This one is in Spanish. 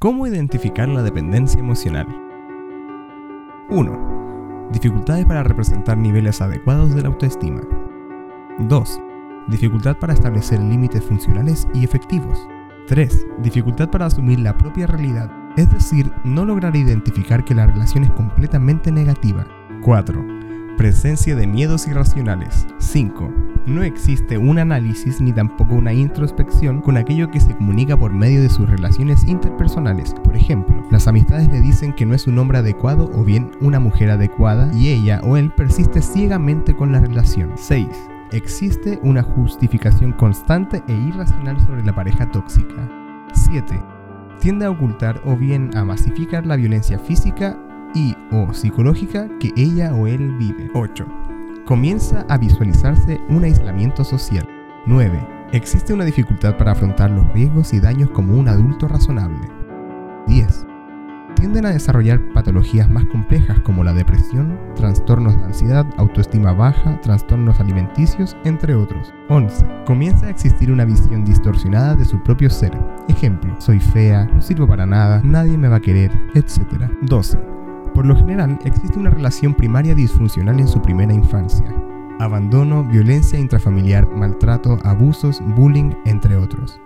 ¿Cómo identificar la dependencia emocional? 1. Dificultades para representar niveles adecuados de la autoestima. 2. Dificultad para establecer límites funcionales y efectivos. 3. Dificultad para asumir la propia realidad, es decir, no lograr identificar que la relación es completamente negativa. 4 Presencia de miedos irracionales. 5. No existe un análisis ni tampoco una introspección con aquello que se comunica por medio de sus relaciones interpersonales. Por ejemplo, las amistades le dicen que no es un hombre adecuado o bien una mujer adecuada y ella o él persiste ciegamente con la relación. 6. Existe una justificación constante e irracional sobre la pareja tóxica. 7. Tiende a ocultar o bien a masificar la violencia física y o psicológica que ella o él vive. 8. Comienza a visualizarse un aislamiento social. 9. Existe una dificultad para afrontar los riesgos y daños como un adulto razonable. 10. Tienden a desarrollar patologías más complejas como la depresión, trastornos de ansiedad, autoestima baja, trastornos alimenticios, entre otros. 11. Comienza a existir una visión distorsionada de su propio ser. Ejemplo, soy fea, no sirvo para nada, nadie me va a querer, etc. 12 por lo general, existe una relación primaria disfuncional en su primera infancia. Abandono, violencia intrafamiliar, maltrato, abusos, bullying, entre otros.